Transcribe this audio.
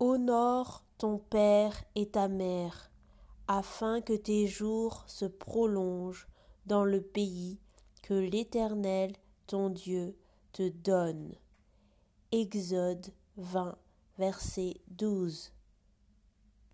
Honore ton père et ta mère, afin que tes jours se prolongent dans le pays que l'Éternel, ton Dieu, te donne. Exode 20, verset 12.